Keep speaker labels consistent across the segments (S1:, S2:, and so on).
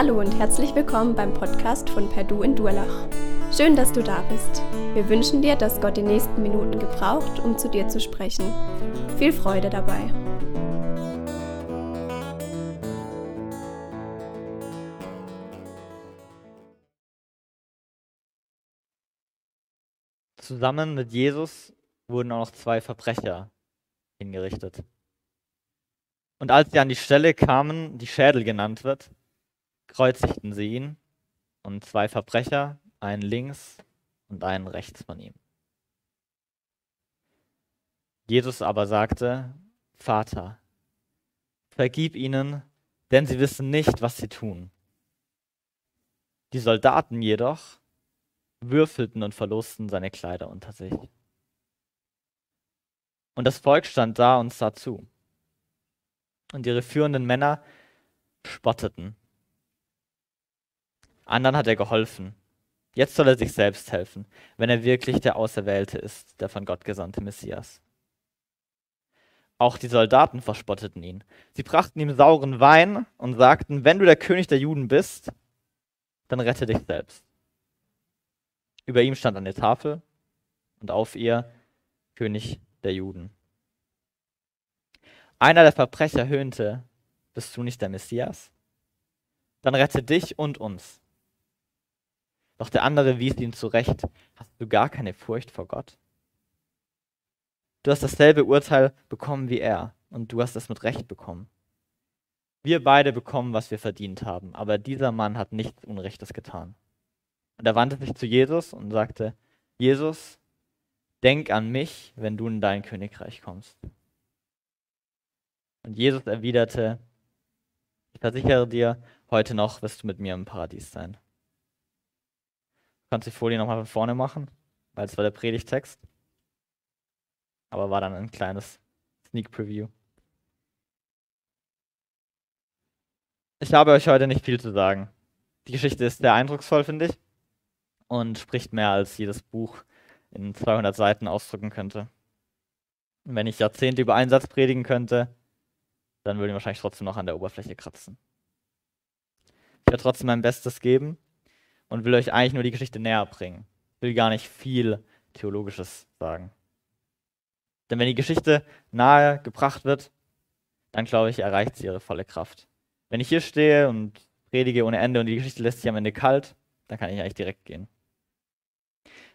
S1: Hallo und herzlich willkommen beim Podcast von Perdu in Durlach. Schön, dass du da bist. Wir wünschen dir, dass Gott die nächsten Minuten gebraucht, um zu dir zu sprechen. Viel Freude dabei.
S2: Zusammen mit Jesus wurden auch noch zwei Verbrecher hingerichtet. Und als sie an die Stelle kamen, die Schädel genannt wird, kreuzigten sie ihn und zwei Verbrecher, einen links und einen rechts von ihm. Jesus aber sagte, Vater, vergib ihnen, denn sie wissen nicht, was sie tun. Die Soldaten jedoch würfelten und verlosten seine Kleider unter sich. Und das Volk stand da und sah zu. Und ihre führenden Männer spotteten. Anderen hat er geholfen. Jetzt soll er sich selbst helfen, wenn er wirklich der Auserwählte ist, der von Gott gesandte Messias. Auch die Soldaten verspotteten ihn. Sie brachten ihm sauren Wein und sagten, wenn du der König der Juden bist, dann rette dich selbst. Über ihm stand eine Tafel und auf ihr König der Juden. Einer der Verbrecher höhnte, bist du nicht der Messias? Dann rette dich und uns. Doch der andere wies ihn zurecht, hast du gar keine Furcht vor Gott? Du hast dasselbe Urteil bekommen wie er, und du hast es mit Recht bekommen. Wir beide bekommen, was wir verdient haben, aber dieser Mann hat nichts Unrechtes getan. Und er wandte sich zu Jesus und sagte, Jesus, denk an mich, wenn du in dein Königreich kommst. Und Jesus erwiderte, ich versichere dir, heute noch wirst du mit mir im Paradies sein. Kannst die Folie nochmal von vorne machen, weil es war der Predigtext. Aber war dann ein kleines Sneak Preview. Ich habe euch heute nicht viel zu sagen. Die Geschichte ist sehr eindrucksvoll, finde ich, und spricht mehr als jedes Buch in 200 Seiten ausdrücken könnte. Wenn ich Jahrzehnte über einen Satz predigen könnte, dann würde ich wahrscheinlich trotzdem noch an der Oberfläche kratzen. Ich werde trotzdem mein Bestes geben und will euch eigentlich nur die Geschichte näher bringen. Will gar nicht viel Theologisches sagen. Denn wenn die Geschichte nahe gebracht wird, dann glaube ich, erreicht sie ihre volle Kraft. Wenn ich hier stehe und predige ohne Ende und die Geschichte lässt sich am Ende kalt, dann kann ich eigentlich direkt gehen.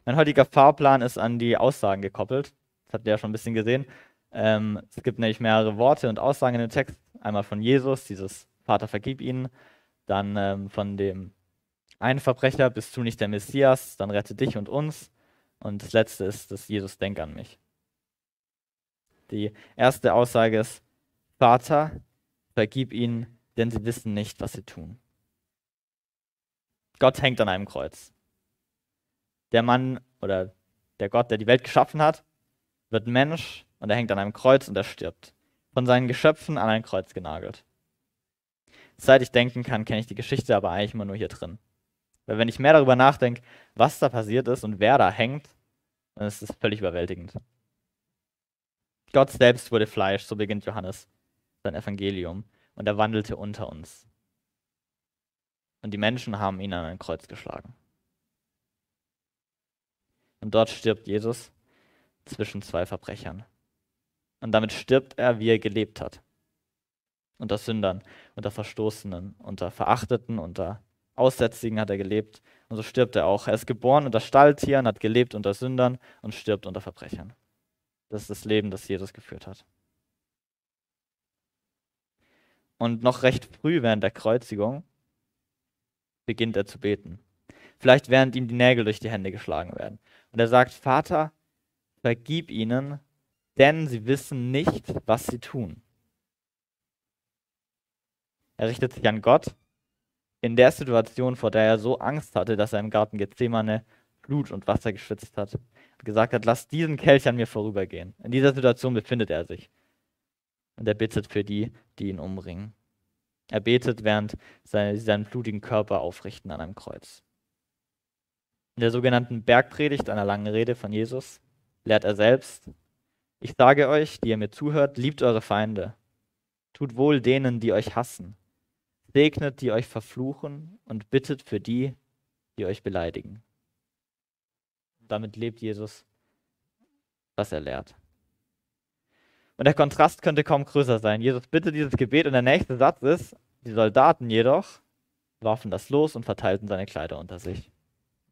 S2: Mein heutiger Fahrplan ist an die Aussagen gekoppelt. Das habt ihr ja schon ein bisschen gesehen. Ähm, es gibt nämlich mehrere Worte und Aussagen in dem Text. Einmal von Jesus, dieses Vater vergib ihnen. Dann ähm, von dem einen Verbrecher, bist du nicht der Messias, dann rette dich und uns. Und das letzte ist, dass Jesus denk an mich. Die erste Aussage ist, Vater, vergib ihnen, denn sie wissen nicht, was sie tun. Gott hängt an einem Kreuz. Der Mann oder der Gott, der die Welt geschaffen hat, wird Mensch und er hängt an einem Kreuz und er stirbt. Von seinen Geschöpfen an ein Kreuz genagelt. Seit ich denken kann, kenne ich die Geschichte aber eigentlich immer nur hier drin. Weil wenn ich mehr darüber nachdenke, was da passiert ist und wer da hängt, dann ist es völlig überwältigend. Gott selbst wurde Fleisch, so beginnt Johannes sein Evangelium, und er wandelte unter uns. Und die Menschen haben ihn an ein Kreuz geschlagen. Und dort stirbt Jesus zwischen zwei Verbrechern. Und damit stirbt er, wie er gelebt hat. Unter Sündern, unter Verstoßenen, unter Verachteten, unter Aussätzigen hat er gelebt. Und so stirbt er auch. Er ist geboren unter Stalltieren, hat gelebt unter Sündern und stirbt unter Verbrechern. Das ist das Leben, das Jesus geführt hat. Und noch recht früh während der Kreuzigung beginnt er zu beten. Vielleicht während ihm die Nägel durch die Hände geschlagen werden. Und er sagt, Vater, vergib ihnen, denn sie wissen nicht, was sie tun. Er richtet sich an Gott in der Situation, vor der er so Angst hatte, dass er im Garten Gethsemane Blut und Wasser geschwitzt hat gesagt hat, lass diesen Kelch an mir vorübergehen. In dieser Situation befindet er sich. Und er bittet für die, die ihn umbringen. Er betet, während sie seinen blutigen Körper aufrichten an einem Kreuz. In der sogenannten Bergpredigt, einer langen Rede von Jesus, lehrt er selbst, ich sage euch, die ihr mir zuhört, liebt eure Feinde. Tut wohl denen, die euch hassen. Segnet, die euch verfluchen und bittet für die, die euch beleidigen. Damit lebt Jesus, was er lehrt. Und der Kontrast könnte kaum größer sein. Jesus bittet dieses Gebet und der nächste Satz ist, die Soldaten jedoch warfen das los und verteilten seine Kleider unter sich.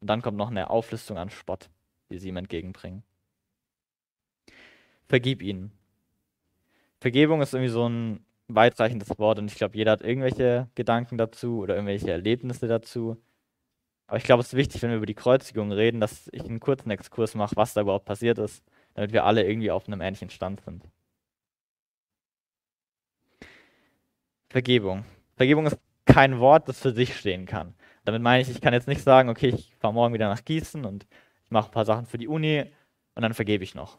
S2: Und dann kommt noch eine Auflistung an Spott, die sie ihm entgegenbringen. Vergib ihnen. Vergebung ist irgendwie so ein weitreichendes Wort und ich glaube, jeder hat irgendwelche Gedanken dazu oder irgendwelche Erlebnisse dazu. Aber ich glaube, es ist wichtig, wenn wir über die Kreuzigung reden, dass ich einen kurzen Exkurs mache, was da überhaupt passiert ist, damit wir alle irgendwie auf einem ähnlichen Stand sind. Vergebung. Vergebung ist kein Wort, das für sich stehen kann. Damit meine ich, ich kann jetzt nicht sagen, okay, ich fahre morgen wieder nach Gießen und ich mache ein paar Sachen für die Uni und dann vergebe ich noch.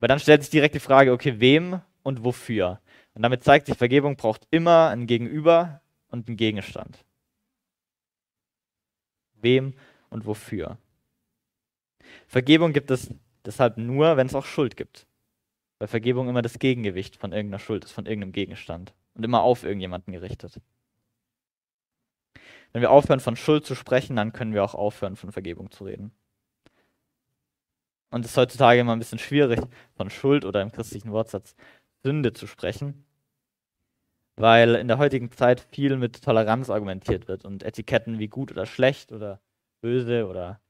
S2: Weil dann stellt sich direkt die Frage, okay, wem und wofür? Und damit zeigt sich, Vergebung braucht immer ein Gegenüber und einen Gegenstand. Wem und wofür? Vergebung gibt es deshalb nur, wenn es auch Schuld gibt. Weil Vergebung immer das Gegengewicht von irgendeiner Schuld ist, von irgendeinem Gegenstand und immer auf irgendjemanden gerichtet. Wenn wir aufhören, von Schuld zu sprechen, dann können wir auch aufhören, von Vergebung zu reden. Und es ist heutzutage immer ein bisschen schwierig, von Schuld oder im christlichen Wortsatz Sünde zu sprechen, weil in der heutigen Zeit viel mit Toleranz argumentiert wird und Etiketten wie gut oder schlecht oder böse oder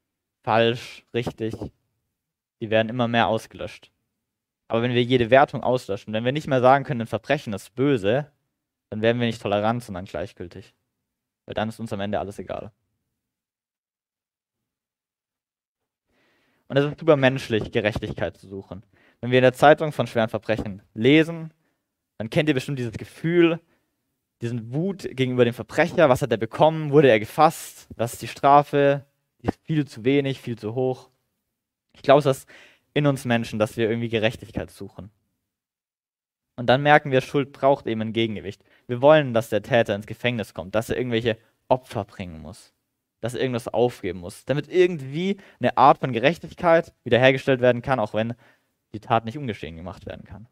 S2: falsch, richtig, die werden immer mehr ausgelöscht. Aber wenn wir jede Wertung auslöschen, wenn wir nicht mehr sagen können, ein Verbrechen ist böse, dann werden wir nicht tolerant, sondern gleichgültig. Weil dann ist uns am Ende alles egal. Und es ist super menschlich, Gerechtigkeit zu suchen. Wenn wir in der Zeitung von schweren Verbrechen lesen, dann kennt ihr bestimmt dieses Gefühl, diesen Wut gegenüber dem Verbrecher. Was hat er bekommen? Wurde er gefasst? Was ist die Strafe? Die ist viel zu wenig, viel zu hoch. Ich glaube, es ist in uns Menschen, dass wir irgendwie Gerechtigkeit suchen. Und dann merken wir, Schuld braucht eben ein Gegengewicht. Wir wollen, dass der Täter ins Gefängnis kommt, dass er irgendwelche Opfer bringen muss, dass er irgendwas aufgeben muss, damit irgendwie eine Art von Gerechtigkeit wiederhergestellt werden kann, auch wenn die Tat nicht ungeschehen gemacht werden kann.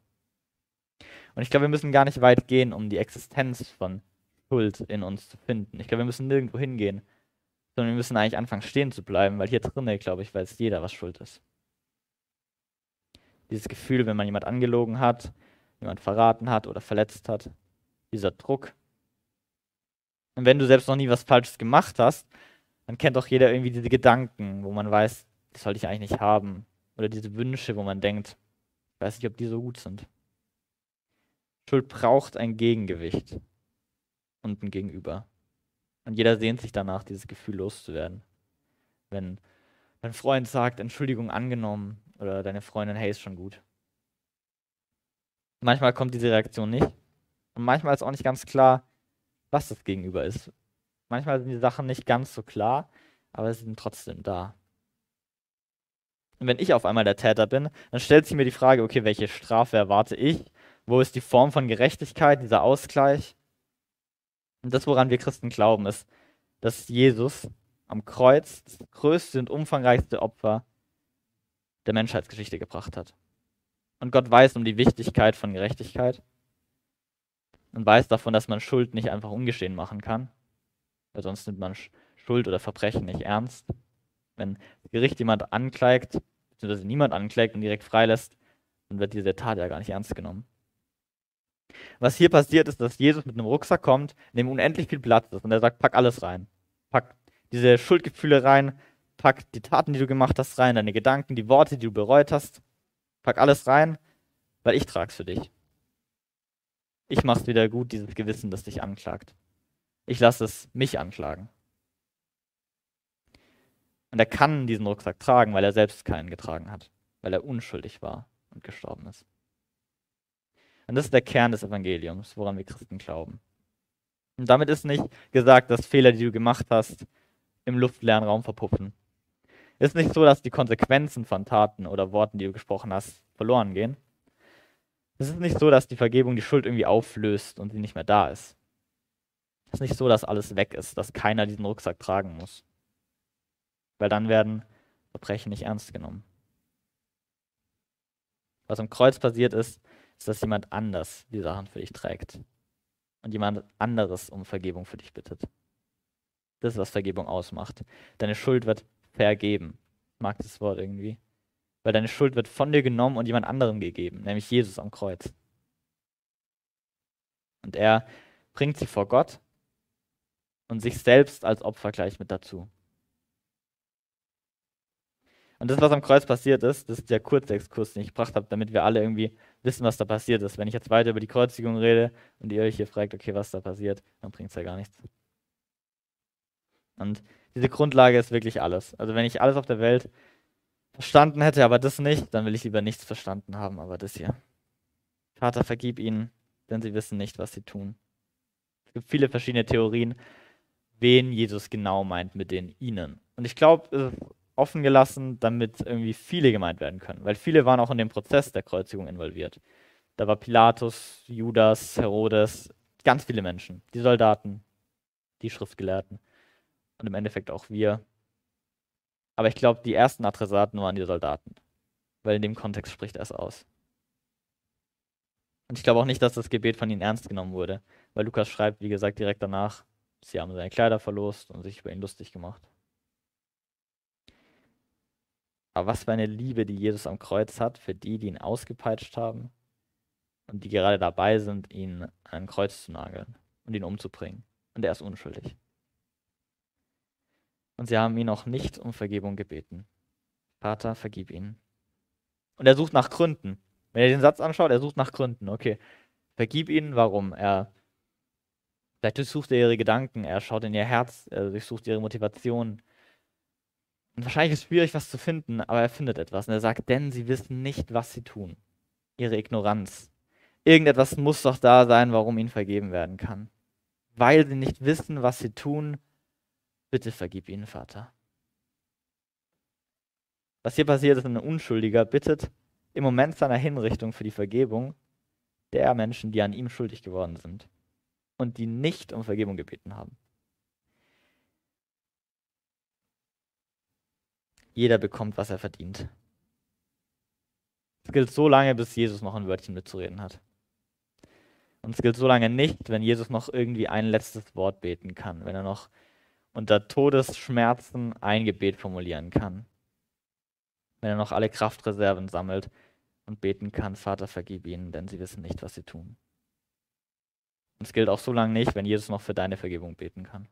S2: Und ich glaube, wir müssen gar nicht weit gehen, um die Existenz von Schuld in uns zu finden. Ich glaube, wir müssen nirgendwo hingehen, sondern wir müssen eigentlich anfangen, stehen zu bleiben, weil hier drinnen, glaube ich, weiß jeder, was Schuld ist. Dieses Gefühl, wenn man jemand angelogen hat, jemand verraten hat oder verletzt hat, dieser Druck. Und wenn du selbst noch nie was Falsches gemacht hast, dann kennt doch jeder irgendwie diese Gedanken, wo man weiß, das sollte ich eigentlich nicht haben. Oder diese Wünsche, wo man denkt, ich weiß nicht, ob die so gut sind. Schuld braucht ein Gegengewicht und ein Gegenüber. Und jeder sehnt sich danach, dieses Gefühl loszuwerden. Wenn dein Freund sagt, Entschuldigung angenommen, oder deine Freundin, hey, ist schon gut. Manchmal kommt diese Reaktion nicht. Und manchmal ist auch nicht ganz klar, was das Gegenüber ist. Manchmal sind die Sachen nicht ganz so klar, aber sie sind trotzdem da. Und wenn ich auf einmal der Täter bin, dann stellt sich mir die Frage, okay, welche Strafe erwarte ich? Wo ist die Form von Gerechtigkeit, dieser Ausgleich? Und das, woran wir Christen glauben, ist, dass Jesus am Kreuz das größte und umfangreichste Opfer der Menschheitsgeschichte gebracht hat. Und Gott weiß um die Wichtigkeit von Gerechtigkeit und weiß davon, dass man Schuld nicht einfach ungeschehen machen kann, weil sonst nimmt man Schuld oder Verbrechen nicht ernst. Wenn Gericht jemand anklagt, beziehungsweise niemand anklagt und direkt freilässt, dann wird diese Tat ja gar nicht ernst genommen. Was hier passiert ist, dass Jesus mit einem Rucksack kommt, in dem unendlich viel Platz ist und er sagt, pack alles rein. Pack diese Schuldgefühle rein, pack die Taten, die du gemacht hast, rein, deine Gedanken, die Worte, die du bereut hast. Pack alles rein, weil ich trag's für dich. Ich mach's wieder gut, dieses Gewissen, das dich anklagt. Ich lasse es mich anklagen. Und er kann diesen Rucksack tragen, weil er selbst keinen getragen hat, weil er unschuldig war und gestorben ist. Und das ist der Kern des Evangeliums, woran wir Christen glauben. Und damit ist nicht gesagt, dass Fehler, die du gemacht hast, im luftleeren Raum verpuffen. Ist nicht so, dass die Konsequenzen von Taten oder Worten, die du gesprochen hast, verloren gehen. Es ist nicht so, dass die Vergebung die Schuld irgendwie auflöst und sie nicht mehr da ist. Es ist nicht so, dass alles weg ist, dass keiner diesen Rucksack tragen muss. Weil dann werden Verbrechen nicht ernst genommen. Was am Kreuz passiert ist, ist, dass jemand anders die Sachen für dich trägt. und jemand anderes um Vergebung für dich bittet. Das ist, was Vergebung ausmacht. Deine Schuld wird vergeben. Ich mag das Wort irgendwie. Weil deine Schuld wird von dir genommen und jemand anderem gegeben, nämlich Jesus am Kreuz. Und er bringt sie vor Gott und sich selbst als Opfer gleich mit dazu. Und das, was am Kreuz passiert ist, das ist der Kurzexkurs, den ich gebracht habe, damit wir alle irgendwie wissen, was da passiert ist. Wenn ich jetzt weiter über die Kreuzigung rede und ihr euch hier fragt, okay, was da passiert, dann bringt es ja gar nichts. Und diese Grundlage ist wirklich alles. Also wenn ich alles auf der Welt verstanden hätte, aber das nicht, dann will ich lieber nichts verstanden haben, aber das hier. Vater, vergib ihnen, denn sie wissen nicht, was sie tun. Es gibt viele verschiedene Theorien, wen Jesus genau meint mit den ihnen. Und ich glaube, ist offen gelassen, damit irgendwie viele gemeint werden können, weil viele waren auch in dem Prozess der Kreuzigung involviert. Da war Pilatus, Judas, Herodes, ganz viele Menschen, die Soldaten, die Schriftgelehrten und im Endeffekt auch wir. Aber ich glaube, die ersten Adressaten waren die Soldaten, weil in dem Kontext spricht er es aus. Und ich glaube auch nicht, dass das Gebet von ihnen ernst genommen wurde, weil Lukas schreibt, wie gesagt, direkt danach, sie haben seine Kleider verlost und sich über ihn lustig gemacht. Aber was für eine Liebe, die Jesus am Kreuz hat für die, die ihn ausgepeitscht haben und die gerade dabei sind, ihn an ein Kreuz zu nageln und ihn umzubringen. Und er ist unschuldig. Und sie haben ihn auch nicht um Vergebung gebeten. Vater, vergib ihnen. Und er sucht nach Gründen. Wenn er den Satz anschaut, er sucht nach Gründen. Okay, vergib ihnen, warum? Er vielleicht durchsucht er ihre Gedanken, er schaut in ihr Herz, er durchsucht ihre Motivation. Und wahrscheinlich ist es schwierig, was zu finden, aber er findet etwas. Und er sagt, denn sie wissen nicht, was sie tun. Ihre Ignoranz. Irgendetwas muss doch da sein, warum ihnen vergeben werden kann. Weil sie nicht wissen, was sie tun, bitte vergib ihnen, Vater. Was hier passiert, ist, ein Unschuldiger bittet im Moment seiner Hinrichtung für die Vergebung der Menschen, die an ihm schuldig geworden sind und die nicht um Vergebung gebeten haben. Jeder bekommt, was er verdient. Es gilt so lange, bis Jesus noch ein Wörtchen mitzureden hat. Und es gilt so lange nicht, wenn Jesus noch irgendwie ein letztes Wort beten kann, wenn er noch unter Todesschmerzen ein Gebet formulieren kann. Wenn er noch alle Kraftreserven sammelt und beten kann, Vater, vergib ihnen, denn sie wissen nicht, was sie tun. Und es gilt auch so lange nicht, wenn Jesus noch für deine Vergebung beten kann.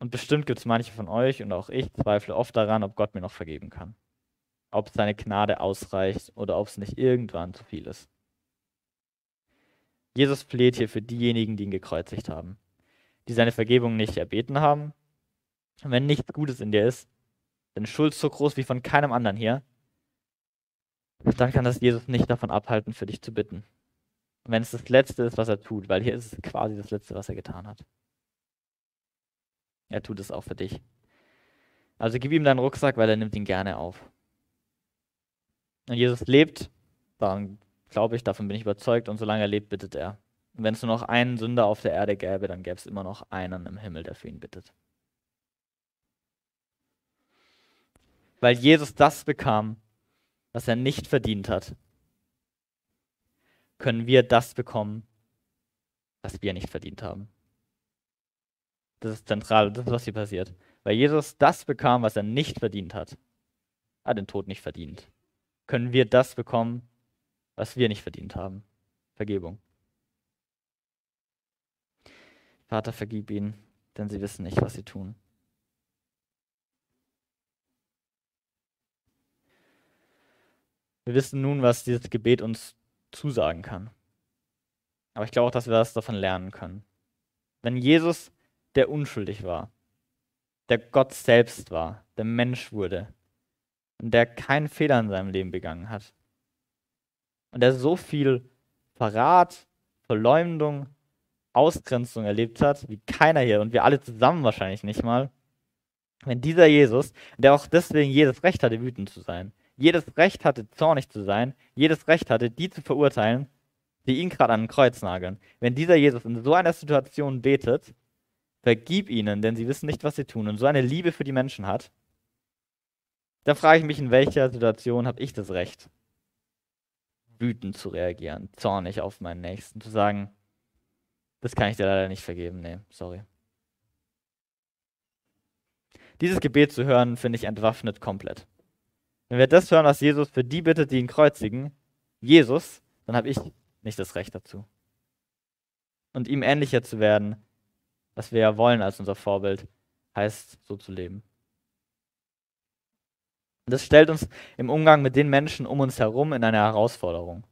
S2: Und bestimmt gibt es manche von euch und auch ich zweifle oft daran, ob Gott mir noch vergeben kann. Ob seine Gnade ausreicht oder ob es nicht irgendwann zu viel ist. Jesus fleht hier für diejenigen, die ihn gekreuzigt haben, die seine Vergebung nicht erbeten haben. Und wenn nichts Gutes in dir ist, deine Schuld so groß wie von keinem anderen hier, dann kann das Jesus nicht davon abhalten, für dich zu bitten. Und wenn es das Letzte ist, was er tut, weil hier ist es quasi das Letzte, was er getan hat. Er tut es auch für dich. Also gib ihm deinen Rucksack, weil er nimmt ihn gerne auf. Und Jesus lebt, daran glaube ich, davon bin ich überzeugt, und solange er lebt, bittet er. Und wenn es nur noch einen Sünder auf der Erde gäbe, dann gäbe es immer noch einen im Himmel, der für ihn bittet. Weil Jesus das bekam, was er nicht verdient hat, können wir das bekommen, was wir nicht verdient haben. Das ist zentral, das ist, was hier passiert. Weil Jesus das bekam, was er nicht verdient hat. Er hat den Tod nicht verdient. Können wir das bekommen, was wir nicht verdient haben? Vergebung. Vater, vergib ihnen, denn sie wissen nicht, was sie tun. Wir wissen nun, was dieses Gebet uns zusagen kann. Aber ich glaube auch, dass wir das davon lernen können. Wenn Jesus der unschuldig war, der Gott selbst war, der Mensch wurde und der keinen Fehler in seinem Leben begangen hat. Und der so viel Verrat, Verleumdung, Ausgrenzung erlebt hat, wie keiner hier und wir alle zusammen wahrscheinlich nicht mal. Wenn dieser Jesus, der auch deswegen jedes Recht hatte, wütend zu sein, jedes Recht hatte, zornig zu sein, jedes Recht hatte, die zu verurteilen, die ihn gerade an den Kreuz nageln, wenn dieser Jesus in so einer Situation betet, vergib ihnen, denn sie wissen nicht, was sie tun, und so eine Liebe für die Menschen hat, da frage ich mich, in welcher Situation habe ich das Recht, wütend zu reagieren, zornig auf meinen Nächsten, zu sagen, Das kann ich dir leider nicht vergeben, nee, sorry. Dieses Gebet zu hören, finde ich entwaffnet komplett. Wenn wir das hören, was Jesus für die bittet, die ihn kreuzigen, Jesus, dann habe ich nicht das Recht dazu. Und ihm ähnlicher zu werden, was wir ja wollen als unser Vorbild, heißt so zu leben. Und das stellt uns im Umgang mit den Menschen um uns herum in eine Herausforderung.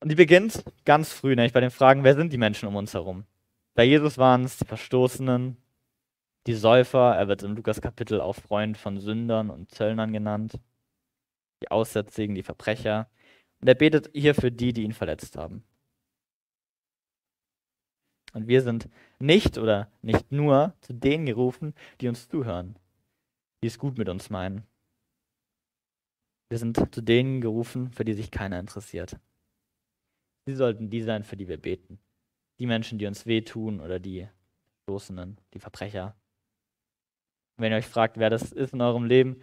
S2: Und die beginnt ganz früh, nämlich bei den Fragen, wer sind die Menschen um uns herum? Bei Jesus waren es die Verstoßenen, die Säufer, er wird im Lukas-Kapitel auch Freund von Sündern und Zöllnern genannt, die Aussätzigen, die Verbrecher. Und er betet hier für die, die ihn verletzt haben. Und wir sind nicht oder nicht nur zu denen gerufen, die uns zuhören, die es gut mit uns meinen. Wir sind zu denen gerufen, für die sich keiner interessiert. Sie sollten die sein, für die wir beten. Die Menschen, die uns wehtun oder die Stoßenden, die Verbrecher. wenn ihr euch fragt, wer das ist in eurem Leben,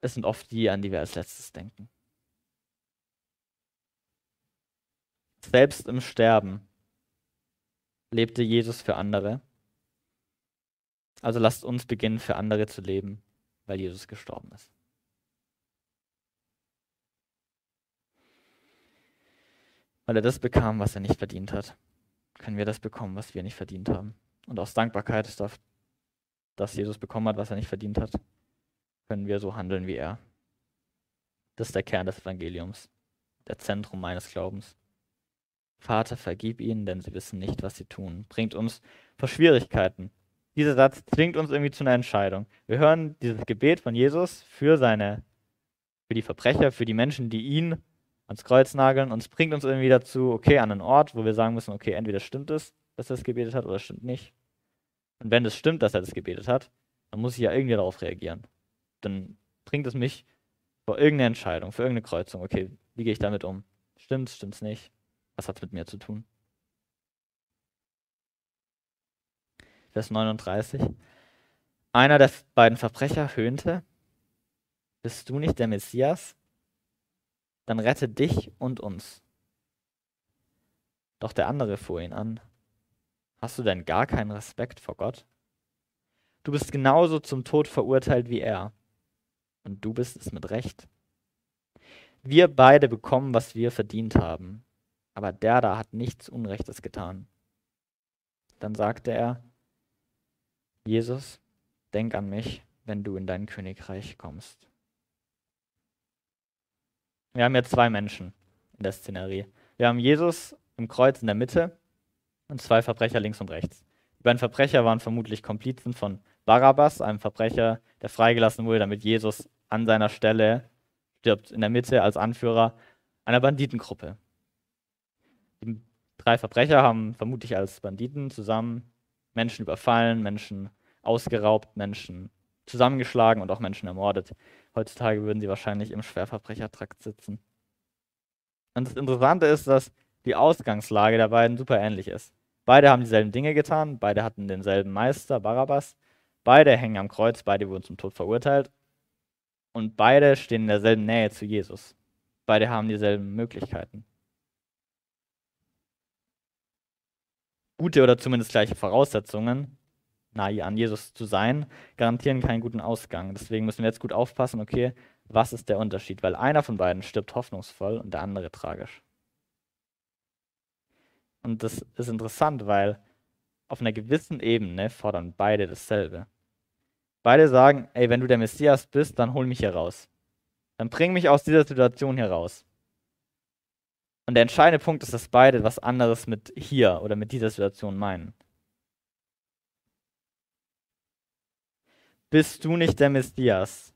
S2: es sind oft die, an die wir als letztes denken. Selbst im Sterben lebte Jesus für andere. Also lasst uns beginnen, für andere zu leben, weil Jesus gestorben ist. Weil er das bekam, was er nicht verdient hat, können wir das bekommen, was wir nicht verdient haben. Und aus Dankbarkeit, dass Jesus bekommen hat, was er nicht verdient hat, können wir so handeln wie er. Das ist der Kern des Evangeliums, der Zentrum meines Glaubens. Vater, vergib ihnen, denn sie wissen nicht, was sie tun. Bringt uns vor Schwierigkeiten. Dieser Satz zwingt uns irgendwie zu einer Entscheidung. Wir hören dieses Gebet von Jesus für seine, für die Verbrecher, für die Menschen, die ihn ans Kreuz nageln. Und es bringt uns irgendwie dazu, okay, an einen Ort, wo wir sagen müssen, okay, entweder stimmt es, dass er es gebetet hat, oder stimmt nicht. Und wenn es stimmt, dass er das gebetet hat, dann muss ich ja irgendwie darauf reagieren. Dann bringt es mich vor irgendeine Entscheidung, für irgendeine Kreuzung. Okay, wie gehe ich damit um? Stimmt's, stimmt's nicht? Was hat es mit mir zu tun? Vers 39. Einer der beiden Verbrecher höhnte, bist du nicht der Messias? Dann rette dich und uns. Doch der andere fuhr ihn an. Hast du denn gar keinen Respekt vor Gott? Du bist genauso zum Tod verurteilt wie er. Und du bist es mit Recht. Wir beide bekommen, was wir verdient haben aber der da hat nichts Unrechtes getan. Dann sagte er, Jesus, denk an mich, wenn du in dein Königreich kommst. Wir haben jetzt zwei Menschen in der Szenerie. Wir haben Jesus im Kreuz in der Mitte und zwei Verbrecher links und rechts. Die beiden Verbrecher waren vermutlich Komplizen von Barabbas, einem Verbrecher, der freigelassen wurde, damit Jesus an seiner Stelle stirbt, in der Mitte als Anführer einer Banditengruppe. Die drei Verbrecher haben vermutlich als Banditen zusammen Menschen überfallen, Menschen ausgeraubt, Menschen zusammengeschlagen und auch Menschen ermordet. Heutzutage würden sie wahrscheinlich im Schwerverbrechertrakt sitzen. Und das Interessante ist, dass die Ausgangslage der beiden super ähnlich ist. Beide haben dieselben Dinge getan, beide hatten denselben Meister, Barabbas, beide hängen am Kreuz, beide wurden zum Tod verurteilt und beide stehen in derselben Nähe zu Jesus. Beide haben dieselben Möglichkeiten. Gute oder zumindest gleiche Voraussetzungen, nahe an Jesus zu sein, garantieren keinen guten Ausgang. Deswegen müssen wir jetzt gut aufpassen, okay, was ist der Unterschied? Weil einer von beiden stirbt hoffnungsvoll und der andere tragisch. Und das ist interessant, weil auf einer gewissen Ebene fordern beide dasselbe. Beide sagen, ey, wenn du der Messias bist, dann hol mich hier raus. Dann bring mich aus dieser Situation hier raus. Und der entscheidende Punkt ist, dass beide was anderes mit hier oder mit dieser Situation meinen. Bist du nicht der Messias?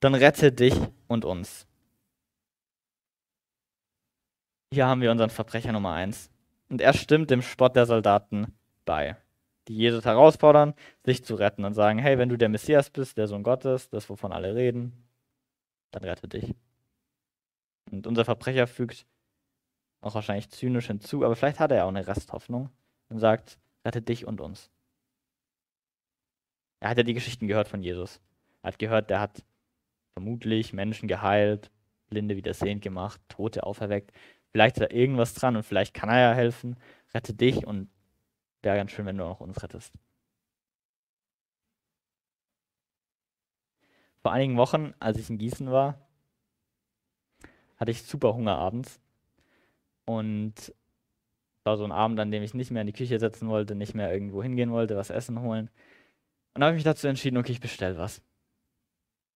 S2: Dann rette dich und uns. Hier haben wir unseren Verbrecher Nummer eins. Und er stimmt dem Spott der Soldaten bei, die Jesus herausfordern, sich zu retten und sagen, hey, wenn du der Messias bist, der Sohn Gottes, das, wovon alle reden, dann rette dich. Und unser Verbrecher fügt auch wahrscheinlich zynisch hinzu, aber vielleicht hat er auch eine Resthoffnung und sagt, rette dich und uns. Er hat ja die Geschichten gehört von Jesus. Er hat gehört, der hat vermutlich Menschen geheilt, Blinde wieder sehend gemacht, Tote auferweckt. Vielleicht ist da irgendwas dran und vielleicht kann er ja helfen. Rette dich und wäre ganz schön, wenn du auch uns rettest. Vor einigen Wochen, als ich in Gießen war, hatte ich super Hunger abends. Und war so ein Abend, an dem ich nicht mehr in die Küche setzen wollte, nicht mehr irgendwo hingehen wollte, was essen holen. Und habe ich mich dazu entschieden, okay, ich bestelle was.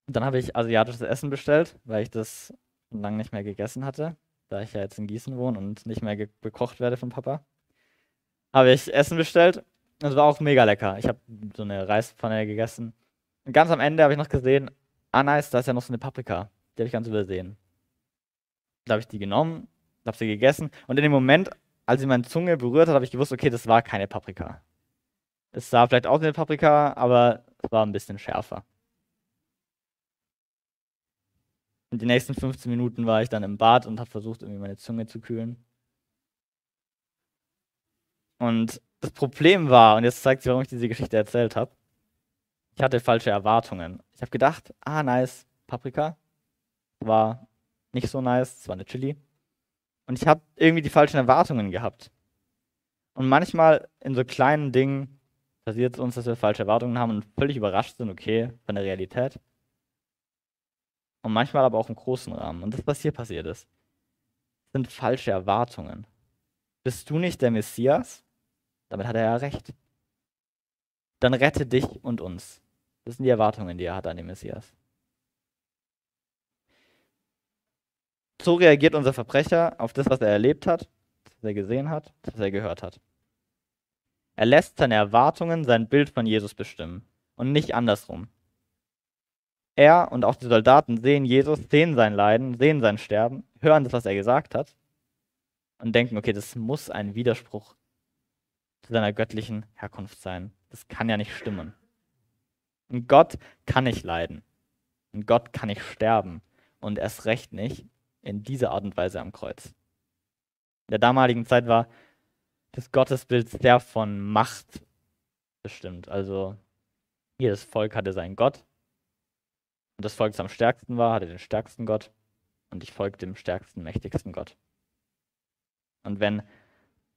S2: Und dann habe ich asiatisches Essen bestellt, weil ich das lange nicht mehr gegessen hatte, da ich ja jetzt in Gießen wohne und nicht mehr bekocht werde von Papa. Habe ich Essen bestellt. Es war auch mega lecker. Ich habe so eine Reispfanne gegessen. Und ganz am Ende habe ich noch gesehen, ah nice, da ist ja noch so eine Paprika. Die habe ich ganz übersehen. Da habe ich die genommen, habe sie gegessen und in dem Moment, als sie meine Zunge berührt hat, habe ich gewusst, okay, das war keine Paprika. Es sah vielleicht aus wie eine Paprika, aber es war ein bisschen schärfer. Und die nächsten 15 Minuten war ich dann im Bad und habe versucht, irgendwie meine Zunge zu kühlen. Und das Problem war, und jetzt zeigt sich, warum ich diese Geschichte erzählt habe, ich hatte falsche Erwartungen. Ich habe gedacht, ah, nice, Paprika. War nicht so nice, es war eine Chili. Und ich habe irgendwie die falschen Erwartungen gehabt. Und manchmal in so kleinen Dingen passiert es uns, dass wir falsche Erwartungen haben und völlig überrascht sind, okay, von der Realität. Und manchmal aber auch im großen Rahmen. Und das, was hier passiert ist, sind falsche Erwartungen. Bist du nicht der Messias? Damit hat er ja recht. Dann rette dich und uns. Das sind die Erwartungen, die er hat an den Messias. So reagiert unser Verbrecher auf das, was er erlebt hat, was er gesehen hat, was er gehört hat. Er lässt seine Erwartungen sein Bild von Jesus bestimmen und nicht andersrum. Er und auch die Soldaten sehen Jesus, sehen sein Leiden, sehen sein Sterben, hören das, was er gesagt hat und denken, okay, das muss ein Widerspruch zu seiner göttlichen Herkunft sein. Das kann ja nicht stimmen. Und Gott kann nicht leiden. Und Gott kann nicht sterben. Und erst recht nicht in dieser Art und Weise am Kreuz. In der damaligen Zeit war das Gottesbild sehr von Macht bestimmt. Also jedes Volk hatte seinen Gott. Und das Volk, das am stärksten war, hatte den stärksten Gott. Und ich folgte dem stärksten, mächtigsten Gott. Und wenn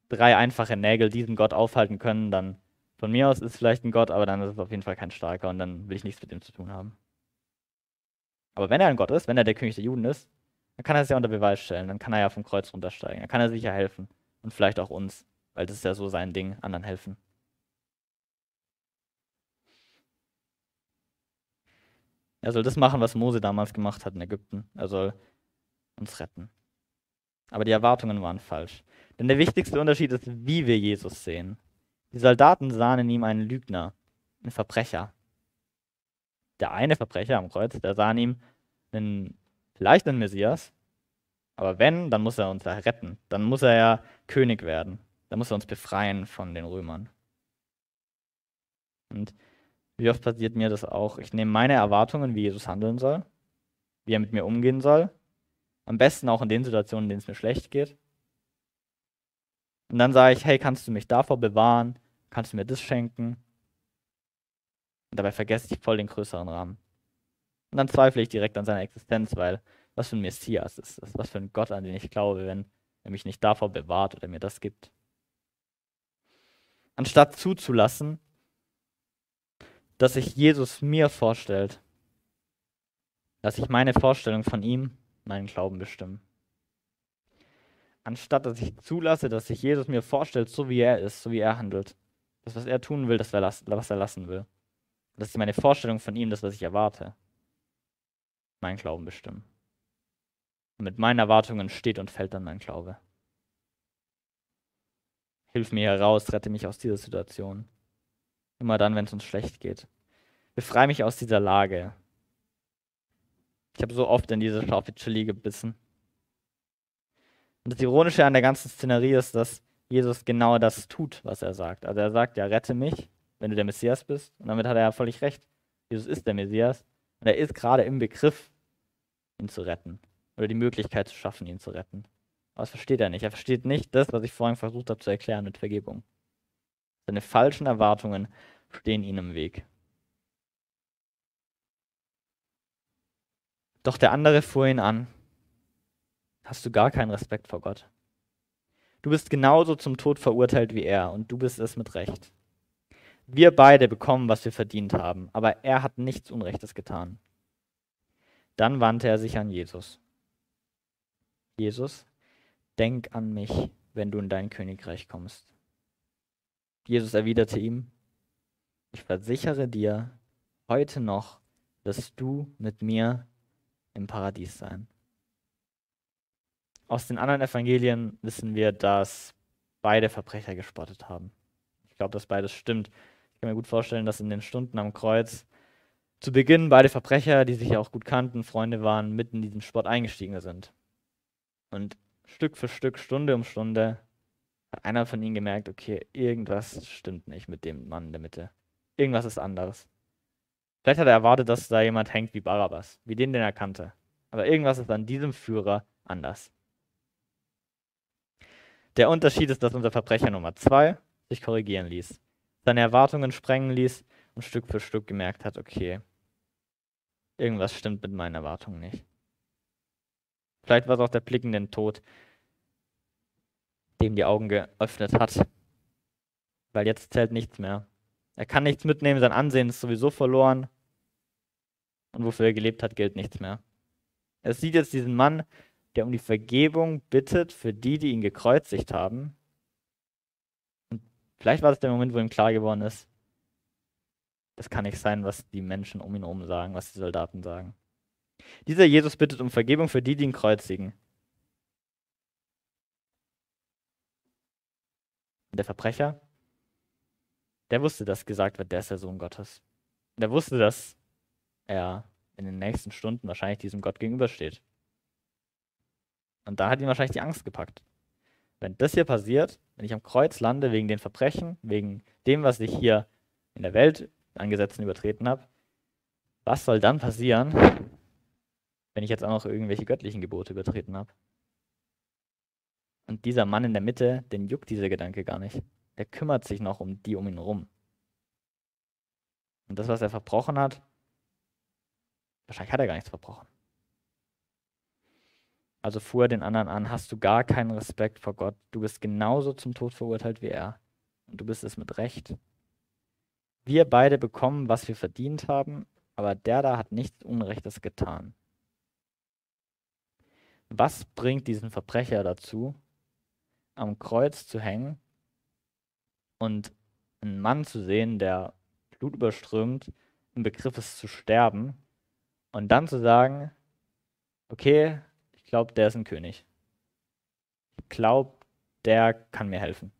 S2: drei einfache Nägel diesen Gott aufhalten können, dann von mir aus ist es vielleicht ein Gott, aber dann ist es auf jeden Fall kein starker und dann will ich nichts mit ihm zu tun haben. Aber wenn er ein Gott ist, wenn er der König der Juden ist, dann kann er es ja unter Beweis stellen, dann kann er ja vom Kreuz runtersteigen, dann kann er sicher helfen und vielleicht auch uns, weil das ist ja so sein Ding, anderen helfen. Er soll das machen, was Mose damals gemacht hat in Ägypten. Er soll uns retten. Aber die Erwartungen waren falsch. Denn der wichtigste Unterschied ist, wie wir Jesus sehen. Die Soldaten sahen in ihm einen Lügner, einen Verbrecher. Der eine Verbrecher am Kreuz, der sah in ihm einen vielleicht ein Messias, aber wenn, dann muss er uns ja retten. Dann muss er ja König werden. Dann muss er uns befreien von den Römern. Und wie oft passiert mir das auch? Ich nehme meine Erwartungen, wie Jesus handeln soll, wie er mit mir umgehen soll. Am besten auch in den Situationen, in denen es mir schlecht geht. Und dann sage ich, hey, kannst du mich davor bewahren? Kannst du mir das schenken? Und dabei vergesse ich voll den größeren Rahmen. Und dann zweifle ich direkt an seiner Existenz, weil was für ein Messias ist das? Was für ein Gott, an den ich glaube, wenn er mich nicht davor bewahrt oder mir das gibt? Anstatt zuzulassen, dass sich Jesus mir vorstellt, dass ich meine Vorstellung von ihm meinen Glauben bestimmen. Anstatt dass ich zulasse, dass sich Jesus mir vorstellt, so wie er ist, so wie er handelt. Das, was er tun will, das, was er lassen will. Das ist meine Vorstellung von ihm, das, was ich erwarte mein Glauben bestimmen. Und mit meinen Erwartungen steht und fällt dann mein Glaube. Hilf mir heraus, rette mich aus dieser Situation. Immer dann, wenn es uns schlecht geht. Befreie mich aus dieser Lage. Ich habe so oft in diese scharfe Chili gebissen. Und das Ironische an der ganzen Szenerie ist, dass Jesus genau das tut, was er sagt. Also er sagt, ja, rette mich, wenn du der Messias bist. Und damit hat er ja völlig recht. Jesus ist der Messias. Und er ist gerade im Begriff, ihn zu retten. Oder die Möglichkeit zu schaffen, ihn zu retten. Aber das versteht er nicht. Er versteht nicht das, was ich vorhin versucht habe zu erklären mit Vergebung. Seine falschen Erwartungen stehen ihm im Weg. Doch der andere fuhr ihn an, hast du gar keinen Respekt vor Gott. Du bist genauso zum Tod verurteilt wie er und du bist es mit Recht. Wir beide bekommen, was wir verdient haben, aber er hat nichts Unrechtes getan. Dann wandte er sich an Jesus. Jesus, denk an mich, wenn du in dein Königreich kommst. Jesus erwiderte ihm, ich versichere dir, heute noch wirst du mit mir im Paradies sein. Aus den anderen Evangelien wissen wir, dass beide Verbrecher gespottet haben. Ich glaube, dass beides stimmt. Kann mir gut vorstellen, dass in den Stunden am Kreuz zu Beginn beide Verbrecher, die sich ja auch gut kannten, Freunde waren, mitten in diesen Sport eingestiegen sind. Und Stück für Stück, Stunde um Stunde, hat einer von ihnen gemerkt, okay, irgendwas stimmt nicht mit dem Mann in der Mitte. Irgendwas ist anders. Vielleicht hat er erwartet, dass da jemand hängt wie Barabbas, wie den, den er kannte. Aber irgendwas ist an diesem Führer anders. Der Unterschied ist, dass unser Verbrecher Nummer zwei sich korrigieren ließ, seine Erwartungen sprengen ließ und Stück für Stück gemerkt hat, okay, irgendwas stimmt mit meinen Erwartungen nicht. Vielleicht war es auch der Blick in den Tod, dem die Augen geöffnet hat, weil jetzt zählt nichts mehr. Er kann nichts mitnehmen, sein Ansehen ist sowieso verloren und wofür er gelebt hat, gilt nichts mehr. Er sieht jetzt diesen Mann, der um die Vergebung bittet für die, die ihn gekreuzigt haben. Und vielleicht war es der Moment, wo ihm klar geworden ist, das kann nicht sein, was die Menschen um ihn herum sagen, was die Soldaten sagen. Dieser Jesus bittet um Vergebung für die, die ihn kreuzigen. Der Verbrecher, der wusste, dass gesagt wird, der ist der Sohn Gottes. Der wusste, dass er in den nächsten Stunden wahrscheinlich diesem Gott gegenübersteht. Und da hat ihn wahrscheinlich die Angst gepackt. Wenn das hier passiert, wenn ich am Kreuz lande wegen den Verbrechen, wegen dem, was ich hier in der Welt an Gesetzen übertreten habe, was soll dann passieren, wenn ich jetzt auch noch irgendwelche göttlichen Gebote übertreten habe? Und dieser Mann in der Mitte, den juckt dieser Gedanke gar nicht. Der kümmert sich noch um die um ihn herum. Und das, was er verbrochen hat, wahrscheinlich hat er gar nichts verbrochen. Also fuhr den anderen an, hast du gar keinen Respekt vor Gott. Du bist genauso zum Tod verurteilt wie er. Und du bist es mit Recht. Wir beide bekommen, was wir verdient haben, aber der da hat nichts Unrechtes getan. Was bringt diesen Verbrecher dazu, am Kreuz zu hängen und einen Mann zu sehen, der blutüberströmt im Begriff ist zu sterben und dann zu sagen, okay, glaube, der ist ein König. Ich glaube, der kann mir helfen.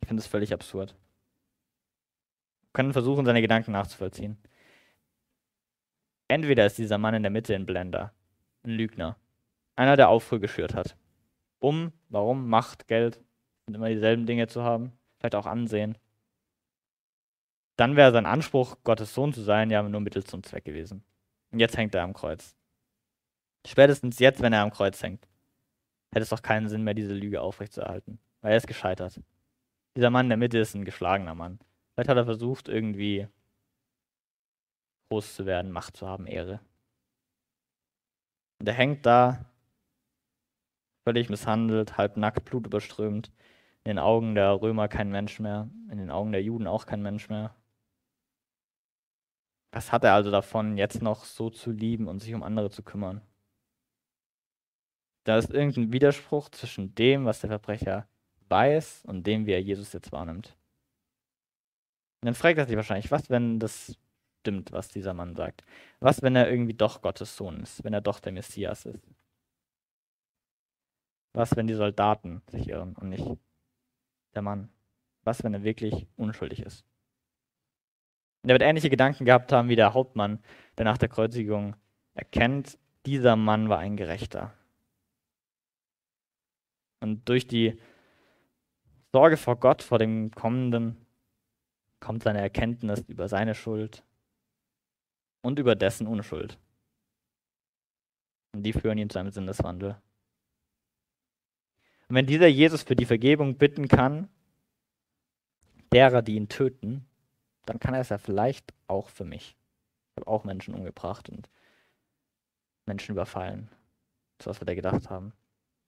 S2: Ich finde es völlig absurd. Wir können versuchen, seine Gedanken nachzuvollziehen. Entweder ist dieser Mann in der Mitte ein Blender, ein Lügner, einer, der Aufruhr geschürt hat. Um, warum, Macht, Geld, sind immer dieselben Dinge zu haben, vielleicht auch Ansehen. Dann wäre sein Anspruch, Gottes Sohn zu sein, ja nur Mittel zum Zweck gewesen. Und jetzt hängt er am Kreuz. Spätestens jetzt, wenn er am Kreuz hängt, hätte es doch keinen Sinn mehr, diese Lüge aufrechtzuerhalten, weil er ist gescheitert. Dieser Mann in der Mitte ist ein geschlagener Mann. Vielleicht hat er versucht, irgendwie groß zu werden, Macht zu haben, Ehre. Und er hängt da, völlig misshandelt, halb nackt, blutüberströmt, in den Augen der Römer kein Mensch mehr, in den Augen der Juden auch kein Mensch mehr. Was hat er also davon, jetzt noch so zu lieben und sich um andere zu kümmern? Da ist irgendein Widerspruch zwischen dem, was der Verbrecher weiß und dem, wie er Jesus jetzt wahrnimmt. Und dann fragt er sich wahrscheinlich, was, wenn das stimmt, was dieser Mann sagt? Was, wenn er irgendwie doch Gottes Sohn ist, wenn er doch der Messias ist? Was, wenn die Soldaten sich irren und nicht der Mann? Was, wenn er wirklich unschuldig ist? Und er wird ähnliche Gedanken gehabt haben wie der Hauptmann, der nach der Kreuzigung erkennt, dieser Mann war ein Gerechter. Und durch die Sorge vor Gott, vor dem Kommenden, kommt seine Erkenntnis über seine Schuld und über dessen Unschuld. Und die führen ihn zu einem Sinneswandel. Und wenn dieser Jesus für die Vergebung bitten kann, derer, die ihn töten, dann kann er es ja vielleicht auch für mich. Ich habe auch Menschen umgebracht und Menschen überfallen. So was wir da gedacht haben.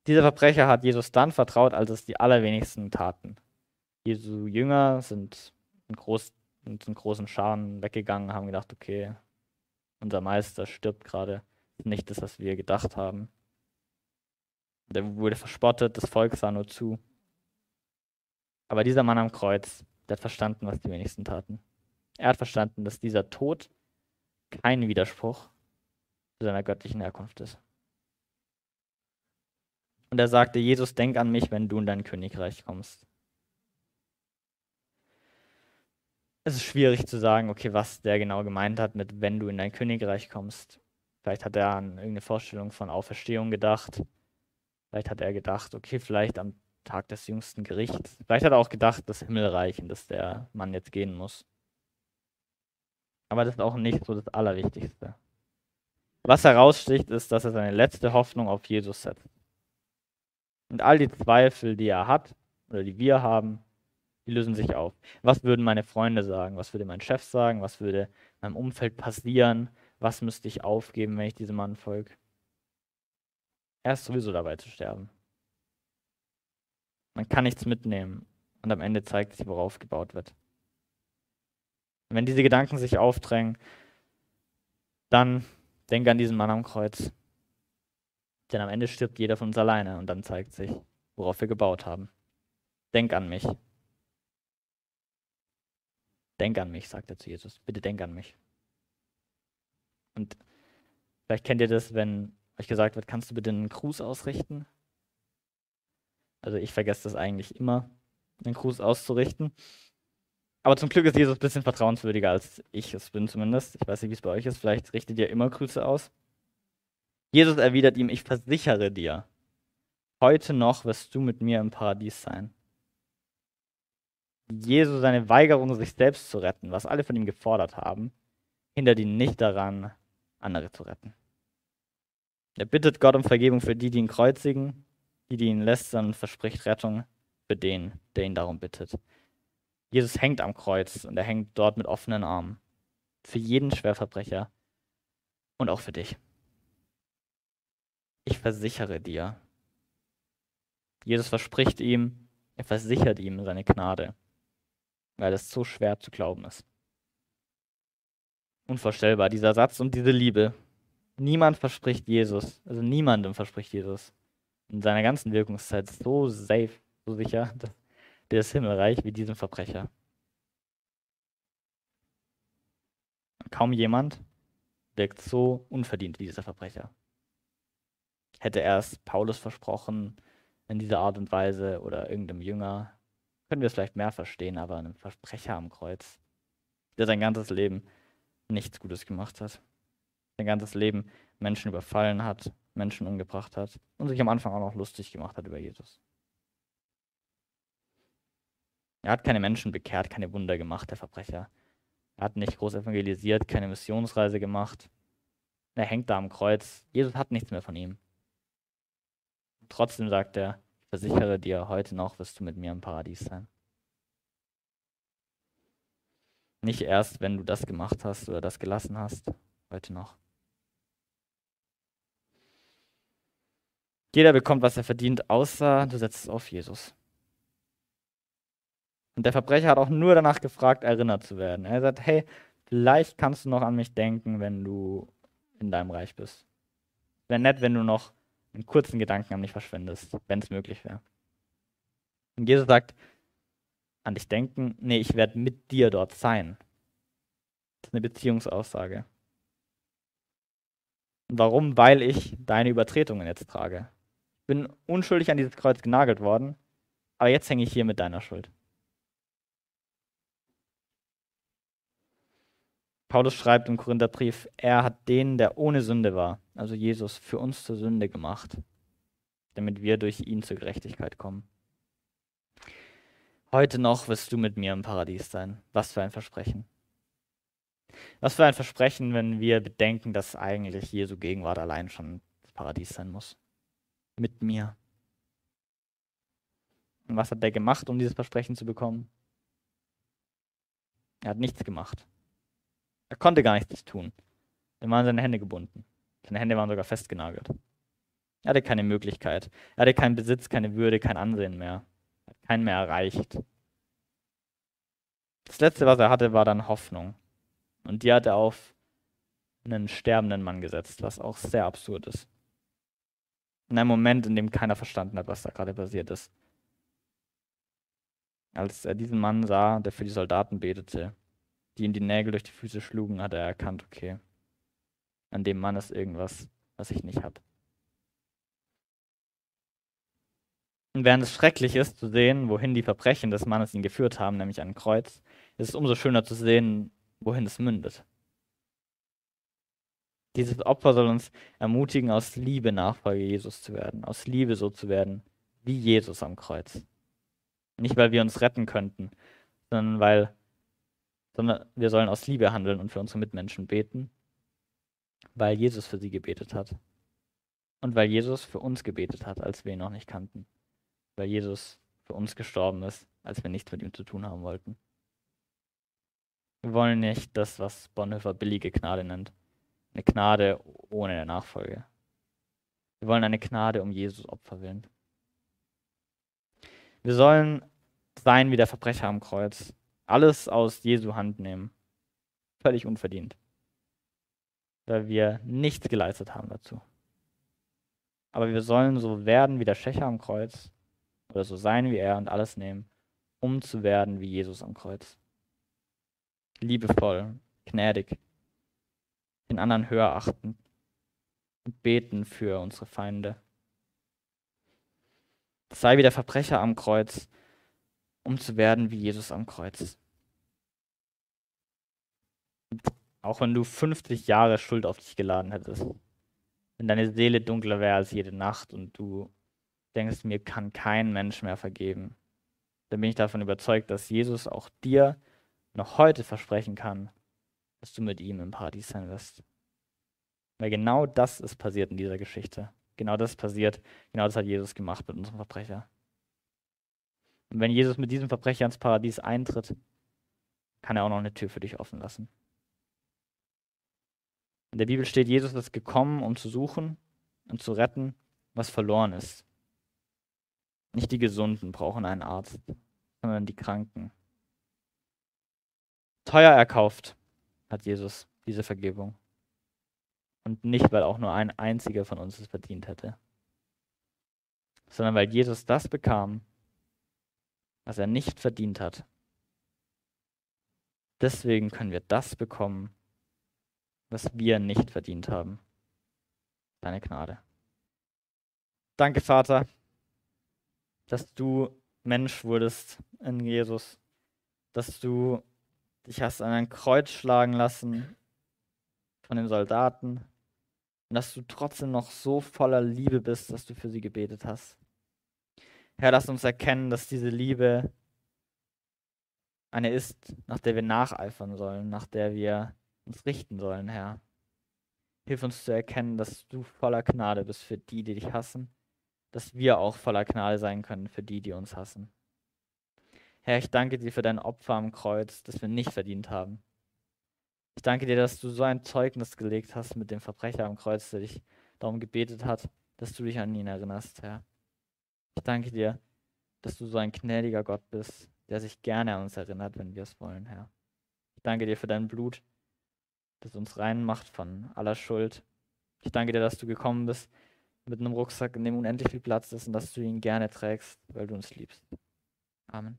S2: Dieser Verbrecher hat Jesus dann vertraut, als es die allerwenigsten taten. Jesu Jünger sind in, groß, in großen Scharen weggegangen, haben gedacht, okay, unser Meister stirbt gerade. Nicht das, was wir gedacht haben. Der wurde verspottet, das Volk sah nur zu. Aber dieser Mann am Kreuz, der hat verstanden, was die wenigsten taten. Er hat verstanden, dass dieser Tod kein Widerspruch zu seiner göttlichen Herkunft ist. Und er sagte, Jesus, denk an mich, wenn du in dein Königreich kommst. Es ist schwierig zu sagen, okay, was der genau gemeint hat mit, wenn du in dein Königreich kommst. Vielleicht hat er an irgendeine Vorstellung von Auferstehung gedacht. Vielleicht hat er gedacht, okay, vielleicht am Tag des jüngsten Gerichts. Vielleicht hat er auch gedacht, das Himmelreich, in das der Mann jetzt gehen muss. Aber das ist auch nicht so das Allerwichtigste. Was heraussticht, ist, dass er seine letzte Hoffnung auf Jesus setzt. Und all die Zweifel, die er hat oder die wir haben, die lösen sich auf. Was würden meine Freunde sagen? Was würde mein Chef sagen? Was würde meinem Umfeld passieren? Was müsste ich aufgeben, wenn ich diesem Mann folge? Er ist sowieso dabei zu sterben. Man kann nichts mitnehmen und am Ende zeigt sich, worauf gebaut wird. Wenn diese Gedanken sich aufdrängen, dann denke an diesen Mann am Kreuz. Denn am Ende stirbt jeder von uns alleine und dann zeigt sich, worauf wir gebaut haben. Denk an mich. Denk an mich, sagt er zu Jesus. Bitte denk an mich. Und vielleicht kennt ihr das, wenn euch gesagt wird, kannst du bitte einen Gruß ausrichten? Also ich vergesse das eigentlich immer, einen Gruß auszurichten. Aber zum Glück ist Jesus ein bisschen vertrauenswürdiger, als ich es bin zumindest. Ich weiß nicht, wie es bei euch ist. Vielleicht richtet ihr immer Grüße aus. Jesus erwidert ihm, ich versichere dir, heute noch wirst du mit mir im Paradies sein. Jesus seine Weigerung, sich selbst zu retten, was alle von ihm gefordert haben, hindert ihn nicht daran, andere zu retten. Er bittet Gott um Vergebung für die, die ihn kreuzigen, die, die ihn lästern und verspricht Rettung für den, der ihn darum bittet. Jesus hängt am Kreuz und er hängt dort mit offenen Armen. Für jeden Schwerverbrecher und auch für dich ich versichere dir. Jesus verspricht ihm, er versichert ihm seine Gnade, weil es so schwer zu glauben ist. Unvorstellbar, dieser Satz und diese Liebe. Niemand verspricht Jesus, also niemandem verspricht Jesus in seiner ganzen Wirkungszeit so safe, so sicher, dass das Himmelreich wie diesem Verbrecher. Kaum jemand wirkt so unverdient wie dieser Verbrecher hätte er es Paulus versprochen in dieser Art und Weise oder irgendeinem Jünger, können wir es vielleicht mehr verstehen, aber einem Versprecher am Kreuz, der sein ganzes Leben nichts Gutes gemacht hat, sein ganzes Leben Menschen überfallen hat, Menschen umgebracht hat und sich am Anfang auch noch lustig gemacht hat über Jesus. Er hat keine Menschen bekehrt, keine Wunder gemacht, der Verbrecher. Er hat nicht groß evangelisiert, keine Missionsreise gemacht. Er hängt da am Kreuz. Jesus hat nichts mehr von ihm. Trotzdem sagt er, ich versichere dir, heute noch wirst du mit mir im Paradies sein. Nicht erst, wenn du das gemacht hast oder das gelassen hast, heute noch. Jeder bekommt, was er verdient, außer du setzt es auf Jesus. Und der Verbrecher hat auch nur danach gefragt, erinnert zu werden. Er sagt, hey, vielleicht kannst du noch an mich denken, wenn du in deinem Reich bist. Wäre nett, wenn du noch einen kurzen Gedanken an mich verschwendest, wenn es möglich wäre. Und Jesus sagt, an dich denken, nee, ich werde mit dir dort sein. Das ist eine Beziehungsaussage. Und warum? Weil ich deine Übertretungen jetzt trage. Ich bin unschuldig an dieses Kreuz genagelt worden, aber jetzt hänge ich hier mit deiner Schuld. Paulus schreibt im Korintherbrief, er hat den, der ohne Sünde war, also Jesus, für uns zur Sünde gemacht, damit wir durch ihn zur Gerechtigkeit kommen. Heute noch wirst du mit mir im Paradies sein. Was für ein Versprechen. Was für ein Versprechen, wenn wir bedenken, dass eigentlich Jesu Gegenwart allein schon das Paradies sein muss. Mit mir. Und was hat der gemacht, um dieses Versprechen zu bekommen? Er hat nichts gemacht. Er konnte gar nichts tun. Er war an seine Hände gebunden. Seine Hände waren sogar festgenagelt. Er hatte keine Möglichkeit. Er hatte keinen Besitz, keine Würde, kein Ansehen mehr. Er hat keinen mehr erreicht. Das Letzte, was er hatte, war dann Hoffnung. Und die hat er auf einen sterbenden Mann gesetzt, was auch sehr absurd ist. In einem Moment, in dem keiner verstanden hat, was da gerade passiert ist. Als er diesen Mann sah, der für die Soldaten betete, die ihm die Nägel durch die Füße schlugen, hat er erkannt, okay, an dem Mann ist irgendwas, was ich nicht habe. Und während es schrecklich ist zu sehen, wohin die Verbrechen des Mannes ihn geführt haben, nämlich an ein Kreuz, ist es umso schöner zu sehen, wohin es mündet. Dieses Opfer soll uns ermutigen, aus Liebe Nachfolge Jesus zu werden, aus Liebe so zu werden wie Jesus am Kreuz. Nicht, weil wir uns retten könnten, sondern weil sondern wir sollen aus Liebe handeln und für unsere Mitmenschen beten, weil Jesus für sie gebetet hat. Und weil Jesus für uns gebetet hat, als wir ihn noch nicht kannten. Weil Jesus für uns gestorben ist, als wir nichts mit ihm zu tun haben wollten. Wir wollen nicht das, was Bonhoeffer billige Gnade nennt. Eine Gnade ohne Nachfolge. Wir wollen eine Gnade um Jesus Opfer willen. Wir sollen sein wie der Verbrecher am Kreuz. Alles aus Jesu Hand nehmen. Völlig unverdient. Weil wir nichts geleistet haben dazu. Aber wir sollen so werden wie der Schächer am Kreuz. Oder so sein wie er und alles nehmen, um zu werden wie Jesus am Kreuz. Liebevoll, gnädig, den anderen höher achten und beten für unsere Feinde. Sei wie der Verbrecher am Kreuz, um zu werden wie Jesus am Kreuz. Auch wenn du 50 Jahre Schuld auf dich geladen hättest, wenn deine Seele dunkler wäre als jede Nacht und du denkst, mir kann kein Mensch mehr vergeben, dann bin ich davon überzeugt, dass Jesus auch dir noch heute versprechen kann, dass du mit ihm im Paradies sein wirst. Weil genau das ist passiert in dieser Geschichte. Genau das passiert. Genau das hat Jesus gemacht mit unserem Verbrecher. Und wenn Jesus mit diesem Verbrecher ins Paradies eintritt, kann er auch noch eine Tür für dich offen lassen. In der Bibel steht, Jesus ist gekommen, um zu suchen und zu retten, was verloren ist. Nicht die Gesunden brauchen einen Arzt, sondern die Kranken. Teuer erkauft hat Jesus diese Vergebung. Und nicht, weil auch nur ein einziger von uns es verdient hätte, sondern weil Jesus das bekam, was er nicht verdient hat. Deswegen können wir das bekommen, was wir nicht verdient haben. Deine Gnade. Danke, Vater, dass du Mensch wurdest in Jesus, dass du dich hast an ein Kreuz schlagen lassen von den Soldaten und dass du trotzdem noch so voller Liebe bist, dass du für sie gebetet hast. Herr, lass uns erkennen, dass diese Liebe eine ist, nach der wir nacheifern sollen, nach der wir uns richten sollen, Herr. Hilf uns zu erkennen, dass du voller Gnade bist für die, die dich hassen, dass wir auch voller Gnade sein können für die, die uns hassen. Herr, ich danke dir für dein Opfer am Kreuz, das wir nicht verdient haben. Ich danke dir, dass du so ein Zeugnis gelegt hast mit dem Verbrecher am Kreuz, der dich darum gebetet hat, dass du dich an ihn erinnerst, Herr. Ich danke dir, dass du so ein gnädiger Gott bist, der sich gerne an uns erinnert, wenn wir es wollen, Herr. Ich danke dir für dein Blut, das uns rein macht von aller Schuld. Ich danke dir, dass du gekommen bist mit einem Rucksack, in dem unendlich viel Platz ist und dass du ihn gerne trägst, weil du uns liebst. Amen.